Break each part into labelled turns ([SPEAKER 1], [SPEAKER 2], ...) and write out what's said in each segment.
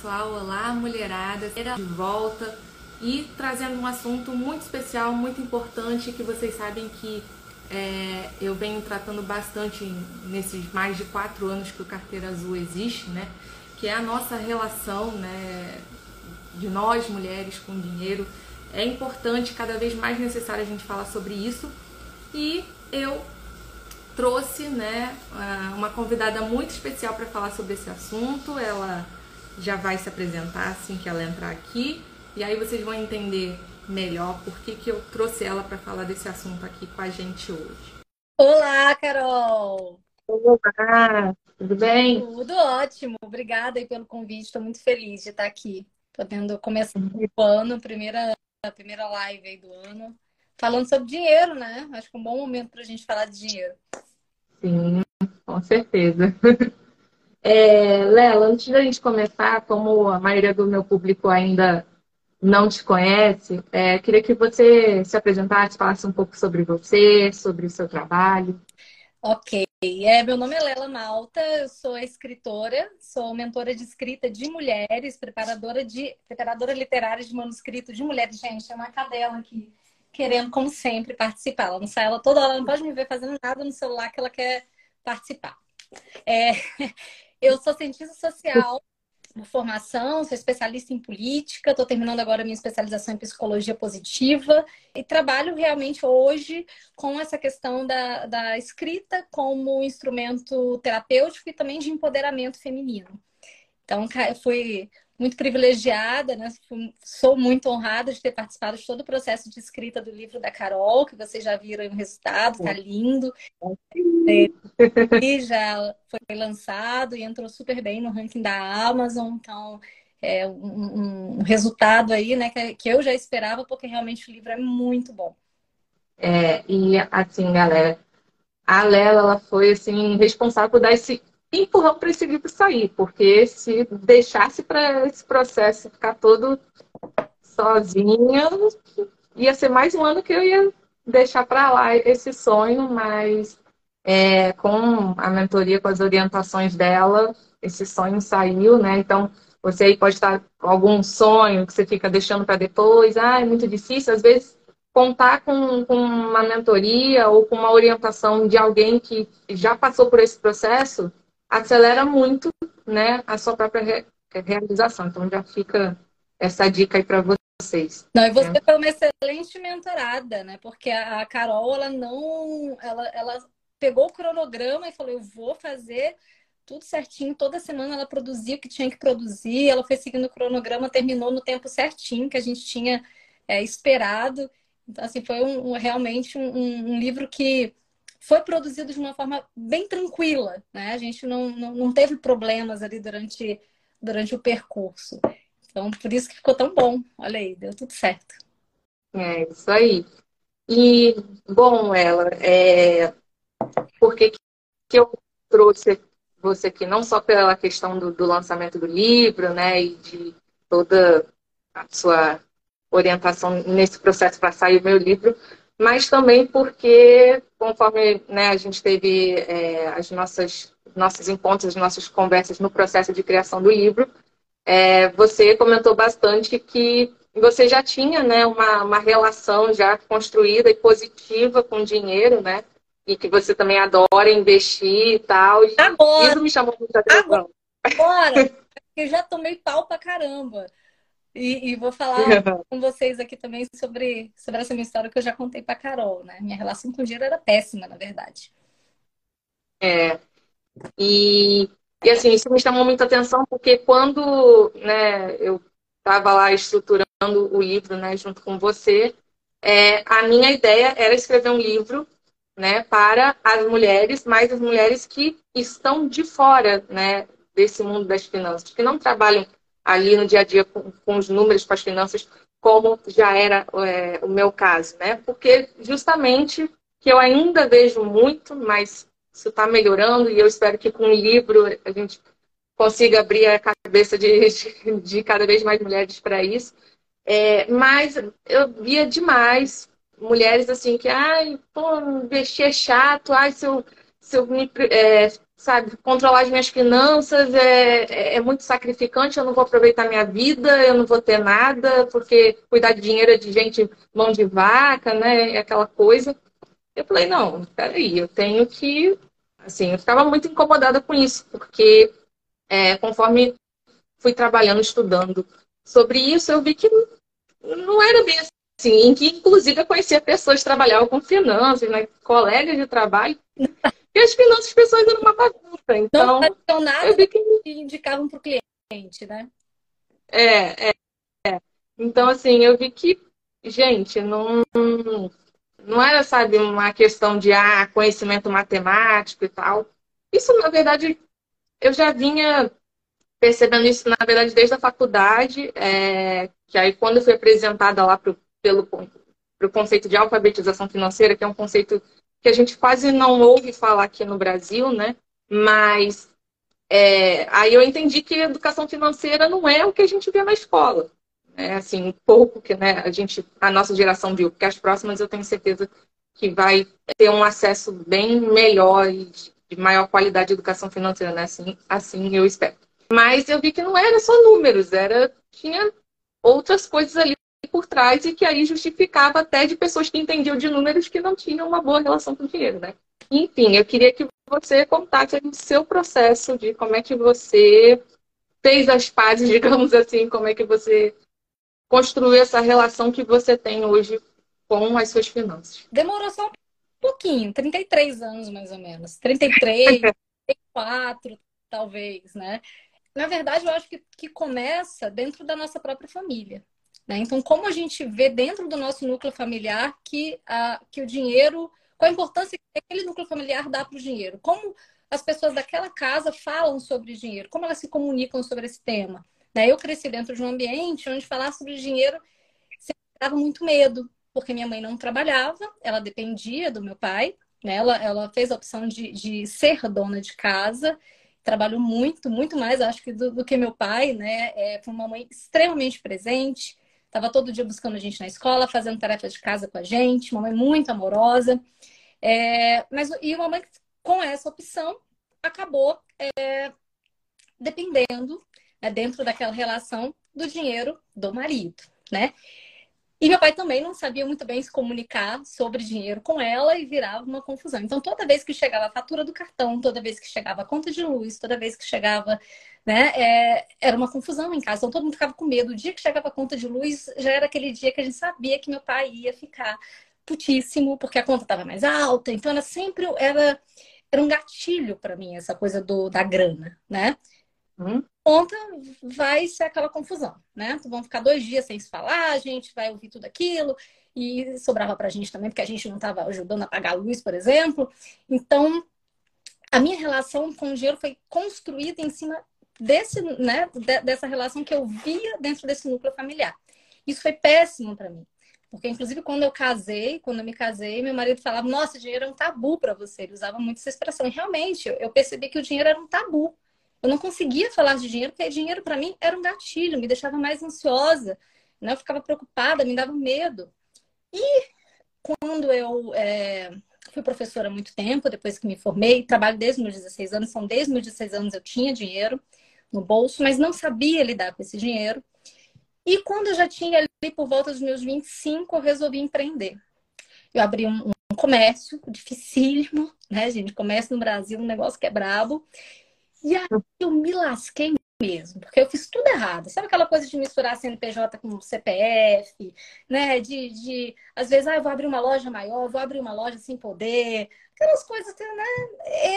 [SPEAKER 1] pessoal, olá mulherada, de volta e trazendo um assunto muito especial, muito importante que vocês sabem que é, eu venho tratando bastante nesses mais de quatro anos que o Carteira Azul existe, né? Que é a nossa relação, né? De nós mulheres com dinheiro. É importante, cada vez mais necessário a gente falar sobre isso. E eu trouxe, né, uma convidada muito especial para falar sobre esse assunto. Ela já vai se apresentar assim que ela entrar aqui. E aí vocês vão entender melhor por que, que eu trouxe ela para falar desse assunto aqui com a gente hoje.
[SPEAKER 2] Olá, Carol!
[SPEAKER 1] Olá, tudo bem?
[SPEAKER 2] Tudo ótimo. Obrigada aí pelo convite. Estou muito feliz de estar aqui, podendo começar o ano, primeira, a primeira live aí do ano, falando sobre dinheiro, né? Acho que é um bom momento para a gente falar de dinheiro.
[SPEAKER 1] Sim, com certeza. É, Lela, antes da gente começar, como a maioria do meu público ainda não te conhece, é, queria que você se apresentasse, falasse um pouco sobre você, sobre o seu trabalho.
[SPEAKER 2] Ok, é, meu nome é Lela Malta, eu sou escritora, sou mentora de escrita de mulheres, preparadora de preparadora literária de manuscrito de mulheres. Gente, é uma cadela aqui, querendo, como sempre, participar. Ela não sai, ela toda hora não pode me ver fazendo nada no celular que ela quer participar. É, eu sou cientista social por formação, sou especialista em política, estou terminando agora minha especialização em psicologia positiva e trabalho realmente hoje com essa questão da, da escrita como instrumento terapêutico e também de empoderamento feminino. Então, fui muito privilegiada, né? Sou muito honrada de ter participado de todo o processo de escrita do livro da Carol, que vocês já viram o resultado, tá lindo. E já foi lançado e entrou super bem no ranking da Amazon, então é um, um resultado aí, né, que eu já esperava, porque realmente o livro é muito bom.
[SPEAKER 1] É, e assim, galera, a Lela, ela foi assim responsável por dar esse empurrão para esse livro sair, porque se deixasse para esse processo ficar todo sozinha, ia ser mais um ano que eu ia deixar para lá esse sonho, mas é, com a mentoria, com as orientações dela, esse sonho saiu, né? Então, você aí pode estar com algum sonho que você fica deixando para depois, ah, é muito difícil, às vezes contar com, com uma mentoria ou com uma orientação de alguém que já passou por esse processo acelera muito né, a sua própria re realização. Então já fica essa dica aí para vocês.
[SPEAKER 2] Não, e você né? foi uma excelente mentorada, né? Porque a Carol, ela não. Ela, ela pegou o cronograma e falou: eu vou fazer tudo certinho. Toda semana ela produzia o que tinha que produzir, ela foi seguindo o cronograma, terminou no tempo certinho que a gente tinha é, esperado. Então, assim, foi um, um realmente um, um livro que foi produzido de uma forma bem tranquila, né? A gente não, não, não teve problemas ali durante, durante o percurso. Então, por isso que ficou tão bom. Olha aí, deu tudo certo.
[SPEAKER 1] É, isso aí. E, bom, ela, é... por que, que eu trouxe você aqui? Não só pela questão do, do lançamento do livro, né, e de toda a sua orientação nesse processo para sair o meu livro, mas também porque, conforme né, a gente teve é, as nossas nossos encontros, as nossas conversas no processo de criação do livro, é, você comentou bastante que você já tinha né, uma, uma relação já construída e positiva com dinheiro, né? E que você também adora investir e tal. E
[SPEAKER 2] agora,
[SPEAKER 1] isso me chamou muita atenção.
[SPEAKER 2] Agora, eu já tomei pau pra caramba. E, e, vou falar com vocês aqui também sobre, sobre essa minha história que eu já contei para Carol, né? Minha relação com o dinheiro era péssima, na verdade.
[SPEAKER 1] É. E, e assim, isso me chamou muita atenção porque quando né, eu estava lá estruturando o livro né, junto com você, é, a minha ideia era escrever um livro né, para as mulheres, mas as mulheres que estão de fora né, desse mundo das finanças, que não trabalham ali no dia a dia com, com os números, com as finanças, como já era é, o meu caso, né? Porque justamente que eu ainda vejo muito, mas isso está melhorando e eu espero que com o livro a gente consiga abrir a cabeça de, de, cada vez mais mulheres para isso. É, mas eu via demais mulheres assim que, ai, pô, investir é chato, ai, se eu se eu me, é, sabe, controlar as minhas finanças é, é, é, muito sacrificante, eu não vou aproveitar minha vida, eu não vou ter nada, porque cuidar de dinheiro é de gente mão de vaca, né? É aquela coisa. Eu falei, não, peraí, eu tenho que. Assim, eu ficava muito incomodada com isso, porque é, conforme fui trabalhando, estudando sobre isso, eu vi que não era bem assim, que inclusive eu conhecia pessoas que trabalhavam com finanças, né, colegas de trabalho, e as finanças pessoas eram uma bagunça. Então,
[SPEAKER 2] não nada eu vi que indicavam para o cliente, né?
[SPEAKER 1] É, é, é. Então, assim, eu vi que, gente, não, não era, sabe, uma questão de ah, conhecimento matemático e tal. Isso, na verdade, eu já vinha percebendo isso, na verdade, desde a faculdade, é, que aí quando eu fui apresentada lá pro, pelo pro conceito de alfabetização financeira, que é um conceito que a gente quase não ouve falar aqui no Brasil, né? Mas é, aí eu entendi que educação financeira não é o que a gente vê na escola. É assim, pouco que né, a gente, a nossa geração viu, porque as próximas eu tenho certeza que vai ter um acesso bem melhor e de maior qualidade de educação financeira, né? Assim, assim eu espero. Mas eu vi que não era só números, era tinha outras coisas ali por trás e que aí justificava até de pessoas que entendiam de números que não tinham uma boa relação com o dinheiro, né? Enfim, eu queria que você contasse o seu processo de como é que você fez as pazes, digamos assim, como é que você construiu essa relação que você tem hoje com as suas finanças.
[SPEAKER 2] Demorou só um pouquinho, 33 anos mais ou menos. 33, 34, talvez, né? na verdade, eu acho que, que começa dentro da nossa própria família. Né? Então, como a gente vê dentro do nosso núcleo familiar que, a, que o dinheiro, qual a importância que aquele núcleo familiar dá para o dinheiro? Como as pessoas daquela casa falam sobre dinheiro? Como elas se comunicam sobre esse tema? Né? Eu cresci dentro de um ambiente onde falar sobre dinheiro dava muito medo, porque minha mãe não trabalhava, ela dependia do meu pai, né? ela, ela fez a opção de, de ser dona de casa trabalhou muito, muito mais, acho que do, do que meu pai, né? É, foi uma mãe extremamente presente, estava todo dia buscando a gente na escola, fazendo tarefas de casa com a gente, uma mãe muito amorosa. É, mas e uma mãe com essa opção acabou é, dependendo né, dentro daquela relação do dinheiro do marido, né? E meu pai também não sabia muito bem se comunicar sobre dinheiro com ela e virava uma confusão. Então, toda vez que chegava a fatura do cartão, toda vez que chegava a conta de luz, toda vez que chegava, né, é, era uma confusão em casa. Então, todo mundo ficava com medo. O dia que chegava a conta de luz, já era aquele dia que a gente sabia que meu pai ia ficar putíssimo, porque a conta estava mais alta. Então, era sempre era, era um gatilho para mim essa coisa do, da grana, né? Hum conta vai ser aquela confusão, né? Então, vão ficar dois dias sem se falar, a gente vai ouvir tudo aquilo, e sobrava pra gente também, porque a gente não estava ajudando a pagar a luz, por exemplo. Então, a minha relação com o dinheiro foi construída em cima desse, né, dessa relação que eu via dentro desse núcleo familiar. Isso foi péssimo para mim. Porque, inclusive, quando eu casei, quando eu me casei, meu marido falava: Nossa, dinheiro é um tabu para você. Ele usava muito essa expressão. E realmente, eu percebi que o dinheiro era um tabu. Eu não conseguia falar de dinheiro, porque dinheiro para mim era um gatilho, me deixava mais ansiosa, né? eu ficava preocupada, me dava medo. E quando eu é, fui professora há muito tempo, depois que me formei, trabalho desde meus 16 anos, são desde meus 16 anos eu tinha dinheiro no bolso, mas não sabia lidar com esse dinheiro. E quando eu já tinha ali por volta dos meus 25, eu resolvi empreender. Eu abri um, um comércio dificílimo, né, gente? Comércio no Brasil, um negócio que é brabo. E aí eu me lasquei mesmo, porque eu fiz tudo errado. Sabe aquela coisa de misturar CNPJ com CPF, né? De, de às vezes, ah, eu vou abrir uma loja maior, vou abrir uma loja sem poder. Aquelas coisas, né?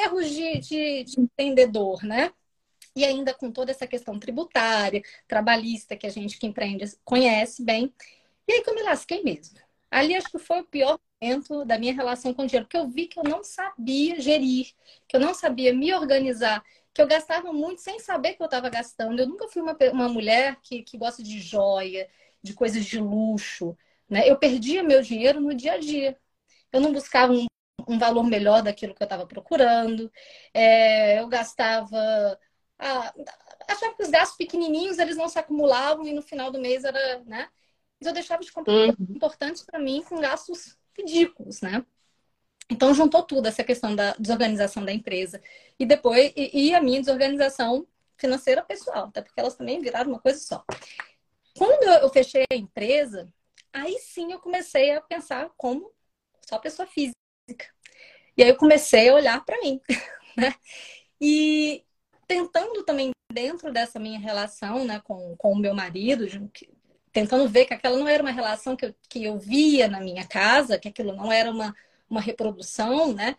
[SPEAKER 2] Erros de, de, de empreendedor, né? E ainda com toda essa questão tributária, trabalhista, que a gente que empreende conhece bem. E aí que eu me lasquei mesmo. Ali acho que foi o pior momento da minha relação com o dinheiro, porque eu vi que eu não sabia gerir, que eu não sabia me organizar que eu gastava muito sem saber que eu estava gastando. Eu nunca fui uma, uma mulher que, que gosta de joia, de coisas de luxo. Né? Eu perdia meu dinheiro no dia a dia. Eu não buscava um, um valor melhor daquilo que eu estava procurando. É, eu gastava. Ah, achava que os gastos pequenininhos eles não se acumulavam e no final do mês era. Né? Mas eu deixava de comprar uhum. importantes para mim com gastos ridículos, né? Então juntou tudo essa questão da desorganização da empresa e depois e, e a minha desorganização financeira pessoal, até porque elas também viraram uma coisa só. Quando eu fechei a empresa, aí sim eu comecei a pensar como só pessoa física. E aí eu comecei a olhar para mim, né? E tentando também dentro dessa minha relação, né, com, com o meu marido, tentando ver que aquela não era uma relação que eu, que eu via na minha casa, que aquilo não era uma, uma reprodução, né?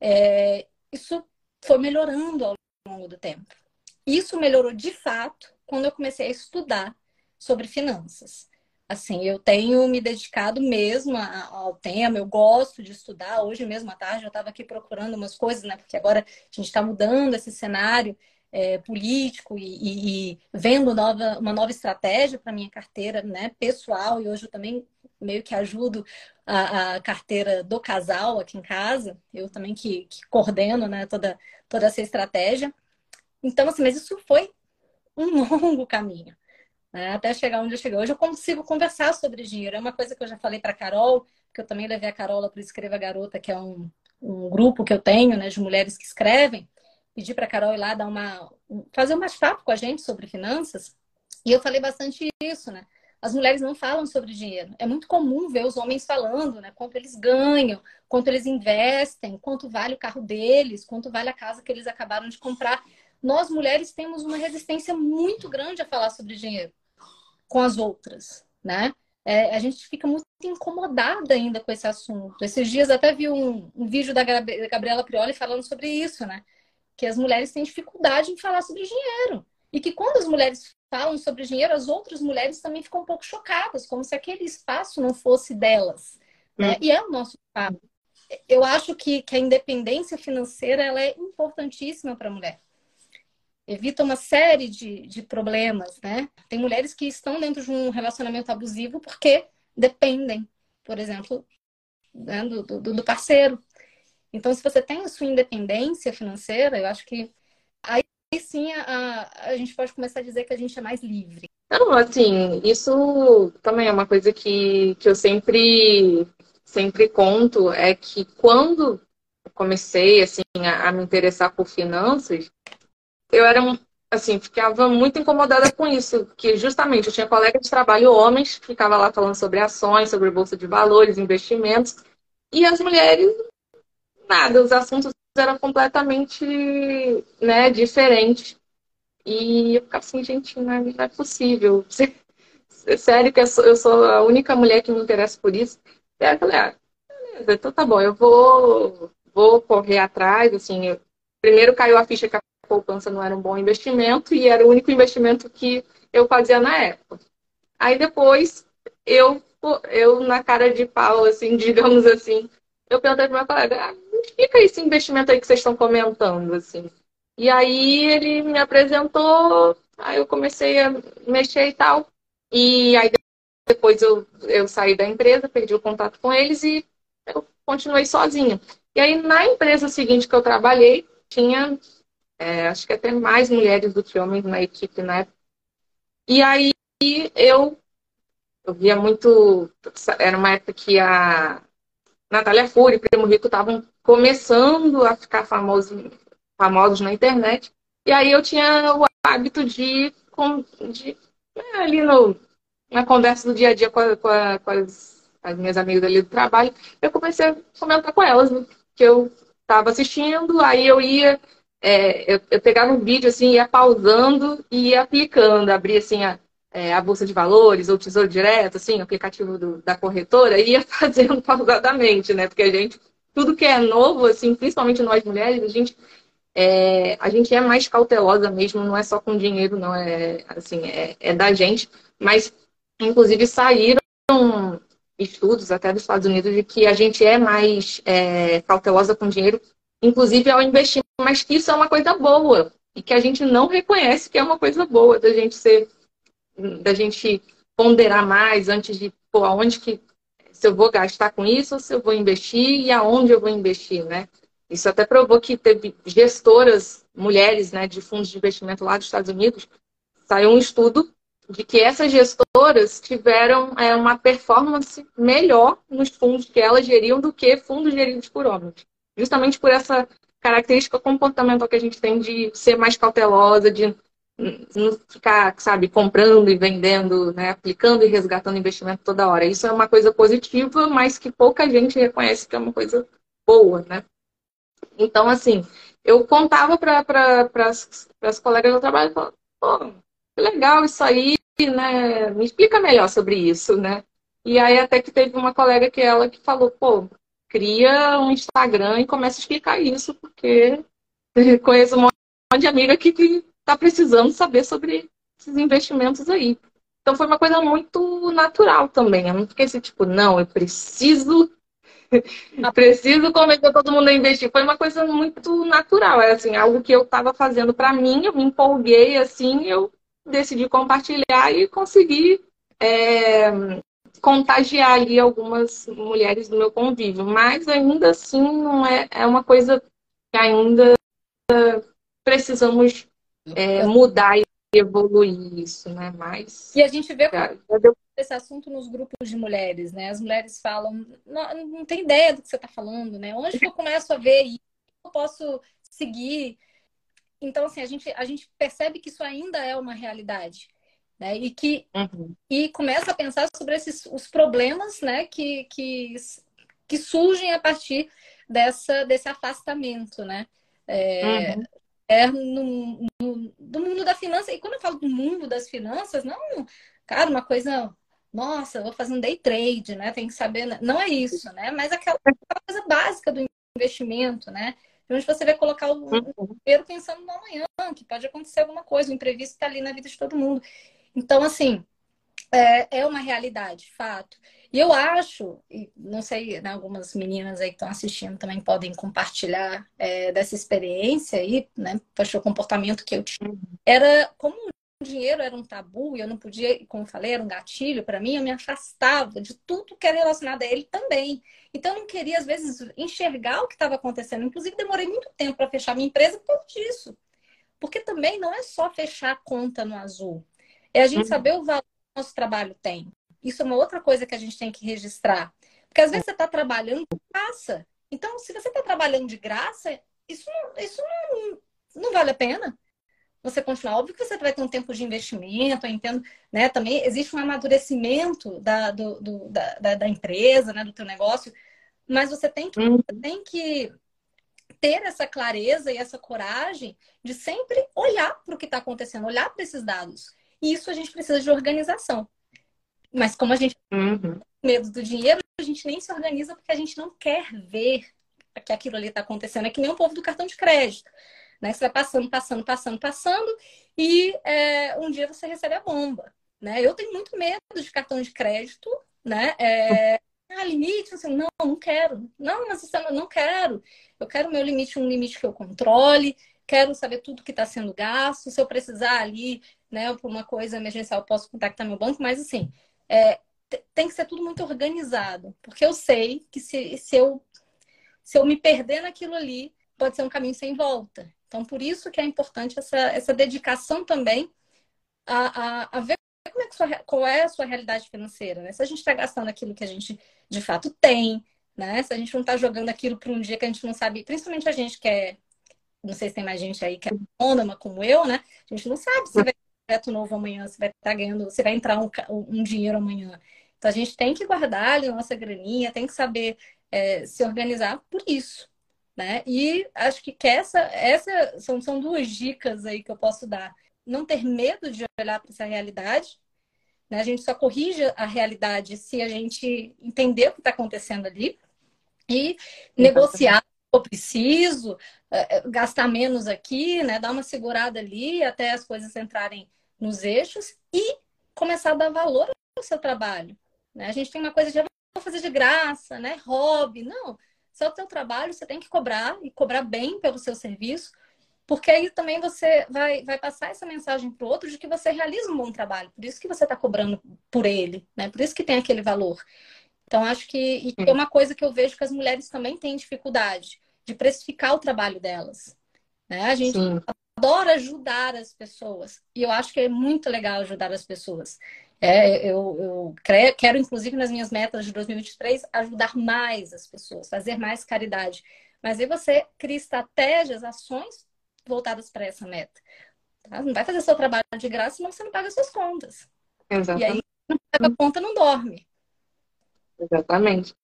[SPEAKER 2] É, isso foi melhorando ao longo do tempo. Isso melhorou de fato quando eu comecei a estudar sobre finanças. Assim, eu tenho me dedicado mesmo ao tema, eu gosto de estudar. Hoje mesmo à tarde eu estava aqui procurando umas coisas, né? Porque agora a gente está mudando esse cenário é, político e, e, e, vendo nova, uma nova estratégia para minha carteira né, pessoal. E hoje eu também meio que ajudo a, a, carteira do casal aqui em casa. Eu também que, que coordeno né, toda, toda essa estratégia. Então, assim, mas isso foi um longo caminho né? até chegar onde eu cheguei. Hoje eu consigo conversar sobre dinheiro. É uma coisa que eu já falei para Carol, que eu também levei a Carola para o Escreva Garota, que é um, um grupo que eu tenho, né, de mulheres que escrevem. Pedi para a Carol ir lá dar uma, fazer um bate-papo com a gente sobre finanças. E eu falei bastante isso, né? As mulheres não falam sobre dinheiro. É muito comum ver os homens falando, né? Quanto eles ganham, quanto eles investem, quanto vale o carro deles, quanto vale a casa que eles acabaram de comprar. Nós mulheres temos uma resistência muito grande a falar sobre dinheiro com as outras, né? É, a gente fica muito incomodada ainda com esse assunto. Esses dias até vi um, um vídeo da Gabriela Prioli falando sobre isso, né? Que as mulheres têm dificuldade em falar sobre dinheiro. E que quando as mulheres falam sobre dinheiro, as outras mulheres também ficam um pouco chocadas, como se aquele espaço não fosse delas. Né? Hum. E é o nosso espaço. Eu acho que, que a independência financeira ela é importantíssima para a mulher evita uma série de, de problemas, né? Tem mulheres que estão dentro de um relacionamento abusivo porque dependem, por exemplo, né, do, do, do, parceiro. Então, se você tem a sua independência financeira, eu acho que aí sim a, a gente pode começar a dizer que a gente é mais livre.
[SPEAKER 1] Não, assim, isso também é uma coisa que, que eu sempre, sempre conto, é que quando comecei assim, a, a me interessar por finanças, eu era assim, ficava muito incomodada com isso, que justamente eu tinha colegas de trabalho homens que ficavam lá falando sobre ações, sobre bolsa de valores, investimentos, e as mulheres nada, os assuntos eram completamente, né, diferentes. E eu ficava assim, gente, não é, não é possível. Sério que eu sou, eu sou, a única mulher que me interessa por isso. E aí eu falei, ah, beleza, então tá bom, eu vou, vou correr atrás, assim, eu, primeiro caiu a ficha que a poupança não era um bom investimento e era o único investimento que eu fazia na época. Aí depois, eu, eu na cara de pau, assim, digamos assim, eu perguntei para meu colega, ah, explica esse investimento aí que vocês estão comentando, assim. E aí ele me apresentou, aí eu comecei a mexer e tal. E aí depois eu, eu saí da empresa, perdi o contato com eles e eu continuei sozinha. E aí na empresa seguinte que eu trabalhei, tinha é, acho que até mais mulheres do que homens na equipe época. E aí eu, eu via muito. Era uma época que a Natália Fúria e Primo Rico estavam começando a ficar famosos, famosos na internet. E aí eu tinha o hábito de, de é, ali no, na conversa do dia a dia com, a, com, a, com as, as, minhas amigas ali do trabalho, eu comecei a comentar com elas né, que eu estava assistindo, aí eu ia é, eu, eu, pegava um vídeo assim, ia pausando e ia aplicando, abria assim a, é, a Bolsa de Valores ou Tesouro Direto, assim, o aplicativo do, da corretora, e ia fazendo pausadamente, né? Porque a gente, tudo que é novo, assim, principalmente nós mulheres, a gente, é, a gente é mais cautelosa mesmo, não é só com dinheiro, não, é assim, é, é da gente, mas inclusive saíram estudos até dos Estados Unidos de que a gente é mais é, cautelosa com dinheiro inclusive ao investir, mas que isso é uma coisa boa e que a gente não reconhece que é uma coisa boa da gente ser, da gente ponderar mais antes de, pô, aonde que se eu vou gastar com isso ou se eu vou investir e aonde eu vou investir, né? Isso até provou que teve gestoras mulheres, né, de fundos de investimento lá dos Estados Unidos, saiu um estudo de que essas gestoras tiveram é, uma performance melhor nos fundos que elas geriam do que fundos geridos por homens. Justamente por essa característica comportamental que a gente tem de ser mais cautelosa, de não ficar, sabe, comprando e vendendo, né, aplicando e resgatando investimento toda hora. Isso é uma coisa positiva, mas que pouca gente reconhece que é uma coisa boa, né? Então, assim, eu contava para pra, as colegas do trabalho, legal isso aí, né? Me explica melhor sobre isso, né? E aí até que teve uma colega que ela que falou, pô, cria um Instagram e começa a explicar isso, porque conheço um monte de amiga aqui que está precisando saber sobre esses investimentos aí. Então foi uma coisa muito natural também. Eu não fiquei assim, tipo, não, eu preciso. preciso convencer todo mundo a investir. Foi uma coisa muito natural. É assim, algo que eu estava fazendo para mim, eu me empolguei assim, eu decidi compartilhar e consegui é, contagiar ali algumas mulheres do meu convívio. Mas ainda assim não é, é uma coisa que ainda precisamos é, mudar e evoluir isso, né? Mas.
[SPEAKER 2] E a gente vê esse assunto nos grupos de mulheres, né? As mulheres falam, não, não tem ideia do que você está falando, né? Onde que eu começo a ver isso? Eu posso seguir? Então, assim, a gente, a gente percebe que isso ainda é uma realidade. Né? E que uhum. e começa a pensar sobre esses os problemas né, que, que, que surgem a partir dessa, desse afastamento. Né? É, uhum é no, no, do mundo da finança. E quando eu falo do mundo das finanças, não, cara, uma coisa, nossa, vou fazer um day trade, né? Tem que saber. Né? Não é isso, né? Mas aquela, coisa básica do investimento, né? Onde você vai colocar o uhum. dinheiro pensando no amanhã, que pode acontecer alguma coisa, um imprevisto está ali na vida de todo mundo. Então, assim, é, é uma realidade, fato. E eu acho, e não sei, né, algumas meninas aí que estão assistindo também podem compartilhar é, dessa experiência aí, né? Poxa, o comportamento que eu tinha. Era como o dinheiro era um tabu e eu não podia, como eu falei, era um gatilho para mim, eu me afastava de tudo que era relacionado a ele também. Então eu não queria, às vezes, enxergar o que estava acontecendo. Inclusive, demorei muito tempo para fechar minha empresa por causa disso. Porque também não é só fechar a conta no azul. É a gente uhum. saber o valor que o nosso trabalho tem. Isso é uma outra coisa que a gente tem que registrar. Porque às vezes você está trabalhando de graça. Então, se você está trabalhando de graça, isso, não, isso não, não vale a pena. Você continuar. Óbvio que você vai ter um tempo de investimento, eu entendo, né? Também existe um amadurecimento da, do, do, da, da, empresa, né? do teu negócio, mas você tem que, uhum. tem que ter essa clareza e essa coragem de sempre olhar para o que está acontecendo, olhar para esses dados. E isso a gente precisa de organização. Mas como a gente uhum. tem medo do dinheiro, a gente nem se organiza porque a gente não quer ver que aquilo ali está acontecendo. É que nem o povo do cartão de crédito. Né? Você vai passando, passando, passando, passando, e é, um dia você recebe a bomba. Né? Eu tenho muito medo de cartão de crédito, né? É, ah, limite, assim, não, não quero. Não, mas isso não, não quero. Eu quero meu limite, um limite que eu controle, quero saber tudo que está sendo gasto. Se eu precisar ali, né, por uma coisa emergencial, posso contactar meu banco, mas assim, é, tem que ser tudo muito organizado. Porque eu sei que se, se, eu, se eu me perder naquilo ali, pode ser um caminho sem volta. Então, por isso que é importante essa, essa dedicação também a, a, a ver como é que sua, qual é a sua realidade financeira. Né? Se a gente está gastando aquilo que a gente de fato tem, né? se a gente não está jogando aquilo para um dia que a gente não sabe, principalmente a gente que é, não sei se tem mais gente aí que é autônoma como eu, né? A gente não sabe se vai projeto novo amanhã, você vai estar tá ganhando, você vai entrar um, um dinheiro amanhã. Então a gente tem que guardar ali a nossa graninha, tem que saber é, se organizar por isso. Né? E acho que, que essa, essa são, são duas dicas aí que eu posso dar. Não ter medo de olhar para essa realidade. Né? A gente só corrige a realidade se a gente entender o que está acontecendo ali. E negociar eu preciso, é, é, gastar menos aqui, né? Dar uma segurada ali até as coisas entrarem nos eixos e começar a dar valor ao seu trabalho. Né? A gente tem uma coisa de ah, vou fazer de graça, né? Hobby. Não. Se é o teu trabalho, você tem que cobrar e cobrar bem pelo seu serviço, porque aí também você vai, vai passar essa mensagem para o outro de que você realiza um bom trabalho. Por isso que você está cobrando por ele, né? Por isso que tem aquele valor. Então, acho que é uma coisa que eu vejo que as mulheres também têm dificuldade de precificar o trabalho delas. Né? A gente Sim adoro ajudar as pessoas. E eu acho que é muito legal ajudar as pessoas. É, eu, eu quero, inclusive, nas minhas metas de 2023, ajudar mais as pessoas, fazer mais caridade. Mas aí você cria estratégias, ações voltadas para essa meta. Tá? Não vai fazer seu trabalho de graça, senão você não paga suas contas. Exatamente. E aí, não paga a conta, não dorme.
[SPEAKER 1] Exatamente.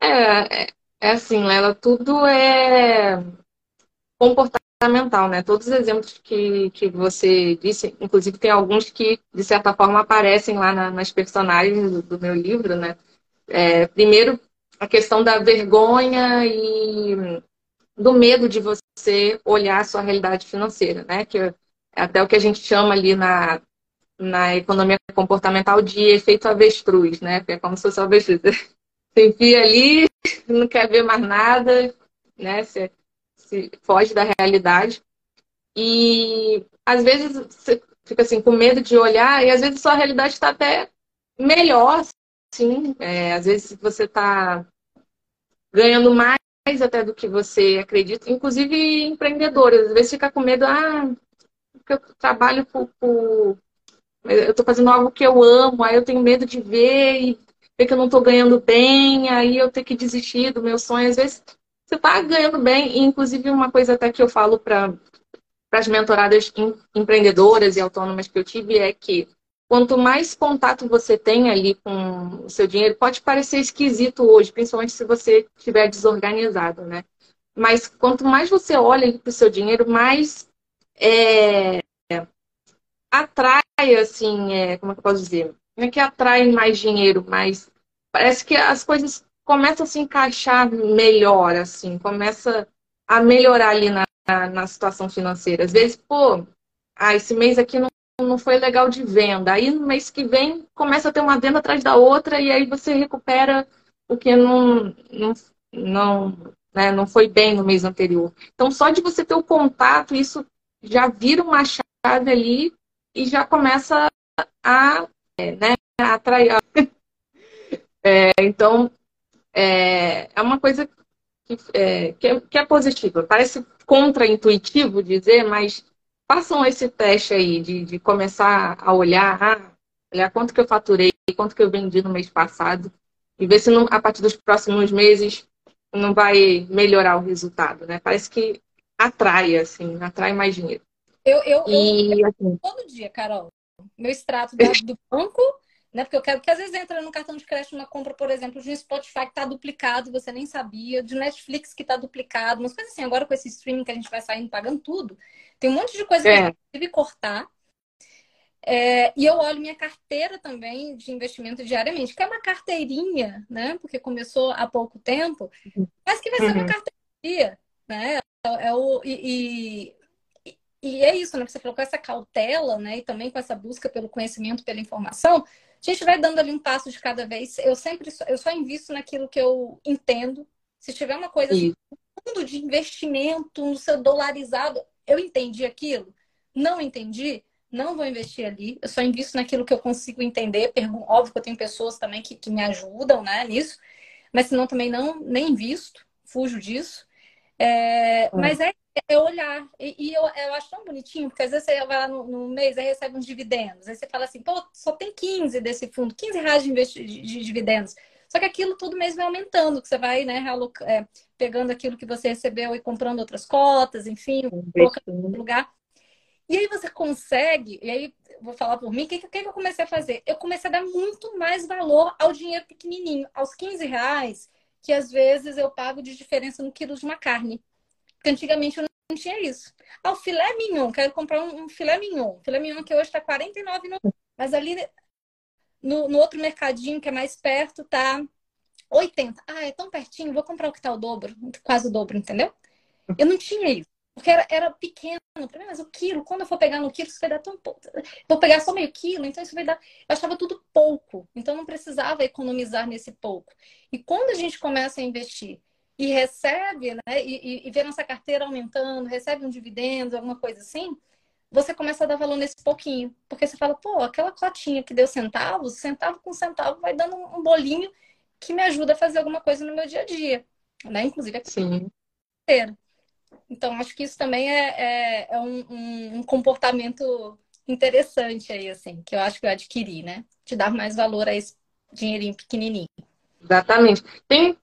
[SPEAKER 1] É, é, é assim, Lela, tudo é comportamental, né? Todos os exemplos que, que você disse, inclusive tem alguns que, de certa forma, aparecem lá na, nas personagens do, do, meu livro, né? É, primeiro, a questão da vergonha e do medo de você olhar a sua realidade financeira, né? Que é até o que a gente chama ali na, na economia comportamental de efeito avestruz, né? Que é como se fosse avestruz. Você enfia ali, não quer ver mais nada, né? Você, você foge da realidade. E às vezes você fica assim com medo de olhar e às vezes sua realidade está até melhor, sim. É, às vezes você está ganhando mais até do que você acredita. Inclusive empreendedores, às vezes fica com medo, ah, porque eu trabalho por, por... eu estou fazendo algo que eu amo, aí eu tenho medo de ver e ver que eu não estou ganhando bem, aí eu tenho que desistir do meu sonho. Às vezes você está ganhando bem, e inclusive uma coisa até que eu falo para as mentoradas empreendedoras e autônomas que eu tive é que quanto mais contato você tem ali com o seu dinheiro, pode parecer esquisito hoje, principalmente se você estiver desorganizado, né? Mas quanto mais você olha para o seu dinheiro, mais é, atrai, assim, é, como é que eu posso dizer? É que atrai mais dinheiro, mas parece que as coisas começam a se encaixar melhor, assim, começa a melhorar ali na, na situação financeira. Às vezes, pô, ah, esse mês aqui não, não foi legal de venda. Aí no mês que vem começa a ter uma venda atrás da outra e aí você recupera o que não, não, não, né, não foi bem no mês anterior. Então, só de você ter o contato, isso já vira uma chave ali e já começa a, é, né, atrair. É, então, é, é uma coisa que é, que é, que é positiva. Parece contraintuitivo dizer, mas façam esse teste aí de, de começar a olhar, ah, olhar quanto que eu faturei, quanto que eu vendi no mês passado, e ver se não, a partir dos próximos meses não vai melhorar o resultado, né? Parece que atrai, assim, atrai mais dinheiro.
[SPEAKER 2] Eu, eu, e, eu, assim, todo dia, Carol, meu extrato do banco, né? Porque eu quero que às vezes entra no cartão de crédito uma compra, por exemplo, de um Spotify que tá duplicado você nem sabia, de Netflix que tá duplicado, umas coisas assim. Agora com esse streaming que a gente vai saindo pagando tudo, tem um monte de coisa é. que a gente deve cortar. É, e eu olho minha carteira também de investimento diariamente, que é uma carteirinha, né? Porque começou há pouco tempo, mas que vai ser uma uhum. carteirinha, né? É, é o, e, e, e, é isso, né? Você falou com essa cautela, né? E também com essa busca pelo conhecimento, pela informação, a gente vai dando ali um passo de cada vez. Eu sempre eu só invisto naquilo que eu entendo. Se tiver uma coisa assim, fundo de investimento no seu dolarizado, eu entendi aquilo, não entendi, não vou investir ali. Eu só invisto naquilo que eu consigo entender. Óbvio que eu tenho pessoas também que, que me ajudam né, nisso, mas senão também não nem invisto, fujo disso. É, hum. Mas é olhar. E, e, eu, eu acho tão bonitinho, porque às vezes você vai lá no, no, mês e recebe uns dividendos. Aí você fala assim, pô, só tem 15 desse fundo, 15 reais de, de, de dividendos. Só que aquilo todo mês vai aumentando, que você vai né, é, pegando aquilo que você recebeu e comprando outras cotas, enfim, colocando no lugar. E aí você consegue, e aí vou falar por mim, o que, que, eu comecei a fazer? Eu comecei a dar muito mais valor ao dinheiro pequenininho, aos 15 reais que às vezes eu pago de diferença no quilo de uma carne. Porque antigamente eu não tinha isso. Ah, o filé mignon, quero comprar um, filé mignon. filé mignon que hoje está R$ 49,90. Mas ali no, no, outro mercadinho que é mais perto tá 80. Ah, é tão pertinho, vou comprar o que tá o dobro, quase o dobro, entendeu? Eu não tinha isso. Porque era, era pequeno. Mas o quilo, quando eu for pegar no quilo, isso vai dar tão pouco. Vou pegar só meio quilo, então isso vai dar. Eu achava tudo pouco. Então não precisava economizar nesse pouco. E quando a gente começa a investir e recebe, né? E, e, e vê nossa carteira aumentando, recebe um dividendo, alguma coisa assim, você começa a dar valor nesse pouquinho. Porque você fala, pô, aquela cotinha que deu centavos, centavo com centavo vai dando um bolinho que me ajuda a fazer alguma coisa no meu dia a dia. Né? Inclusive a
[SPEAKER 1] Sim.
[SPEAKER 2] Então, acho que isso também é, é, é um, um, um, comportamento interessante aí, assim, que eu acho que eu adquiri, né? De dar mais valor a esse dinheirinho pequenininho.
[SPEAKER 1] Exatamente. Tem,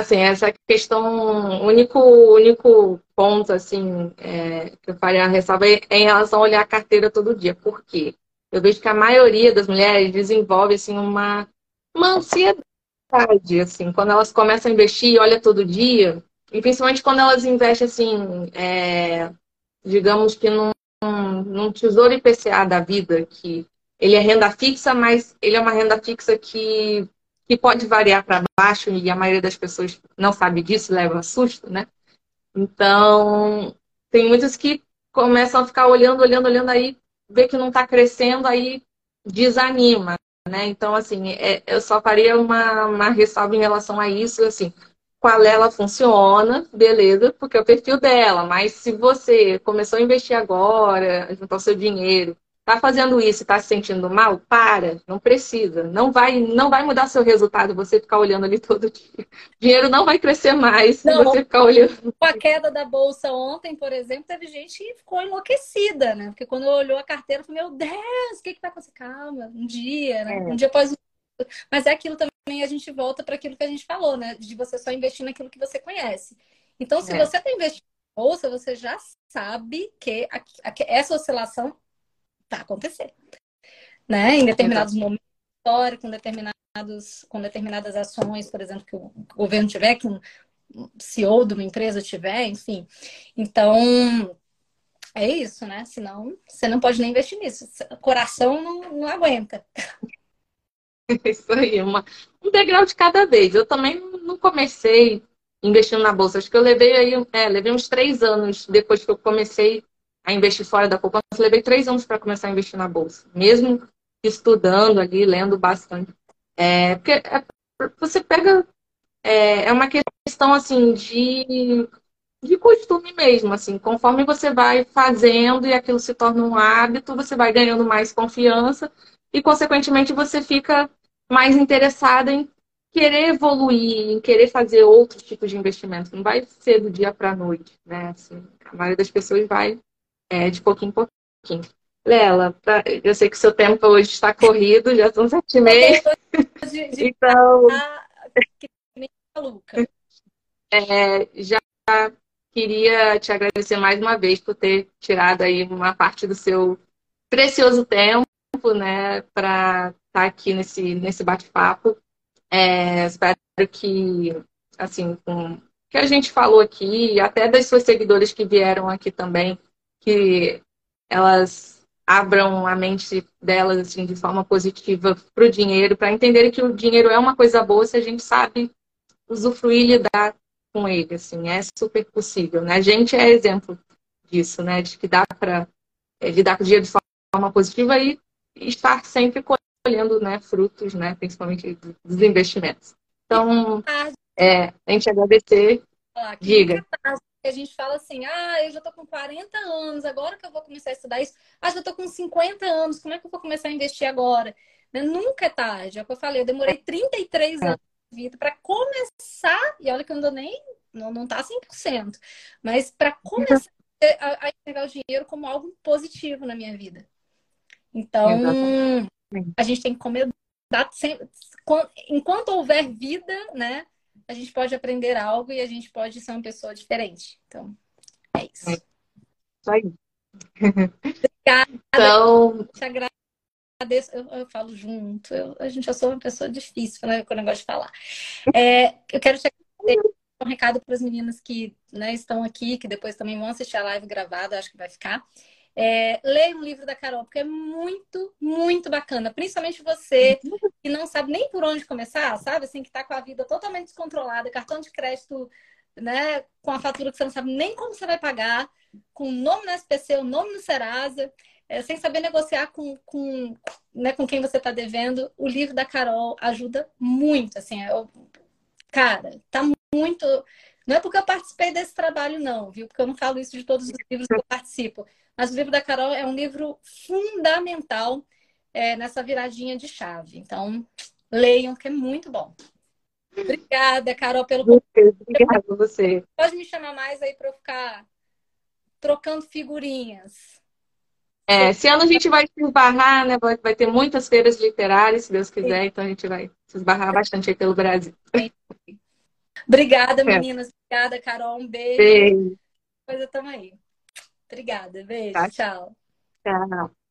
[SPEAKER 1] assim, essa questão, único, único ponto, assim, é, que eu faria a ressalva é em relação a olhar a carteira todo dia. Por quê? Eu vejo que a maioria das mulheres desenvolve, assim, uma, uma ansiedade, assim, quando elas começam a investir e olha todo dia, e principalmente quando elas investem, assim, é, digamos que num, num tesouro IPCA da vida, que ele é renda fixa, mas ele é uma renda fixa que, que pode variar para baixo e a maioria das pessoas não sabe disso, leva susto, né? Então, tem muitos que começam a ficar olhando, olhando, olhando aí, vê que não está crescendo, aí desanima, né? Então, assim, é, eu só faria uma, uma ressalva em relação a isso, assim, qual ela funciona, beleza, porque é o perfil dela, mas se você começou a investir agora, juntar o seu dinheiro, Tá fazendo isso e tá se sentindo mal? Para, não precisa. Não vai, não vai mudar seu resultado você ficar olhando ali todo dia. O dinheiro não vai crescer mais se não, você ficar olhando.
[SPEAKER 2] Com a queda da bolsa ontem, por exemplo, teve gente que ficou enlouquecida, né? Porque quando olhou a carteira, falou: Meu Deus, o que, que vai acontecer? Calma, um dia, né? É. Um dia após Mas é aquilo também, a gente volta para aquilo que a gente falou, né? De você só investir naquilo que você conhece. Então, se é. você está investindo na bolsa, você já sabe que essa oscilação tá acontecendo. Né? Em determinados momentos históricos, com, determinados, com determinadas ações, por exemplo, que o governo tiver, que um CEO de uma empresa tiver, enfim. Então, é isso, né? Senão, você não pode nem investir nisso. O coração não, não aguenta.
[SPEAKER 1] Isso aí, uma, um degrau de cada vez. Eu também não comecei investindo na bolsa. Acho que eu levei aí, é, levei uns três anos depois que eu comecei a investir fora da poupança. Levei três anos para começar a investir na bolsa, mesmo estudando ali, lendo bastante. É, porque é, você pega. É, é uma questão assim de, de costume mesmo, assim, conforme você vai fazendo e aquilo se torna um hábito, você vai ganhando mais confiança e, consequentemente, você fica mais interessada em querer evoluir, em querer fazer outros tipos de investimento. Não vai ser do dia para a noite, né? Assim, a maioria das pessoas vai é, de pouquinho em pouquinho. Lela, pra... eu sei que o seu tempo hoje está corrido, já são sete e meia. então. É, já queria te agradecer mais uma vez por ter tirado aí uma parte do seu precioso tempo, né, para estar tá aqui nesse, nesse bate-papo. É, espero que, assim, com que a gente falou aqui, até das suas seguidoras que vieram aqui também, que elas abram a mente delas assim de forma positiva para o dinheiro, para entenderem que o dinheiro é uma coisa boa se a gente sabe usufruir e lidar com ele, assim, é super possível, né? A gente é exemplo disso, né? De que dá para é, lidar com o dinheiro de forma positiva e estar sempre colhendo, né, frutos, né, principalmente dos investimentos. Então, é, a gente agradecer. Diga
[SPEAKER 2] a gente fala assim, ah, eu já tô com 40 anos, agora que eu vou começar a estudar isso. Ah, já tô com 50 anos, como é que eu vou começar a investir agora? Né? Nunca é tarde. É o que eu falei, eu demorei 33 anos de vida para começar, e olha que eu não dou nem, não, não tá 100%, mas para começar a, a enxergar o dinheiro como algo positivo na minha vida. Então, a gente tem que comer sempre, enquanto houver vida, né? A gente pode aprender algo e a gente pode ser uma pessoa diferente. Então, é isso. É isso aí. Obrigada. Então... Te agradeço. Eu, eu falo junto. Eu, a gente já sou uma pessoa difícil né, com o negócio de falar. É, eu quero te agradecer um recado para as meninas que né, estão aqui, que depois também vão assistir a live gravada, acho que vai ficar. É, leia um livro da Carol, porque é muito, muito bacana. Principalmente você que não sabe nem por onde começar, sabe? Assim, que está com a vida totalmente descontrolada, cartão de crédito, né? Com a fatura que você não sabe nem como você vai pagar, com o nome no SPC, o nome no Serasa, é, sem saber negociar com, com, né, com quem você está devendo. O livro da Carol ajuda muito, assim. Eu, cara, tá muito... Não é porque eu participei desse trabalho, não, viu? Porque eu não falo isso de todos os livros que eu participo. Mas o livro da Carol é um livro fundamental é, nessa viradinha de chave. Então, leiam, que é muito bom. Obrigada, Carol, pelo
[SPEAKER 1] Obrigada a você.
[SPEAKER 2] Pode me chamar mais aí para eu ficar trocando figurinhas.
[SPEAKER 1] É, esse ano a gente vai se esbarrar, né? Vai, vai ter muitas feiras literárias, se Deus quiser, Sim. então a gente vai se esbarrar bastante aí pelo Brasil.
[SPEAKER 2] Obrigada, é. meninas. Obrigada, Carol. Um beijo. Beijo. Coisa tamo aí. Obrigada. Beijo. Tá. Tchau.
[SPEAKER 1] Tchau.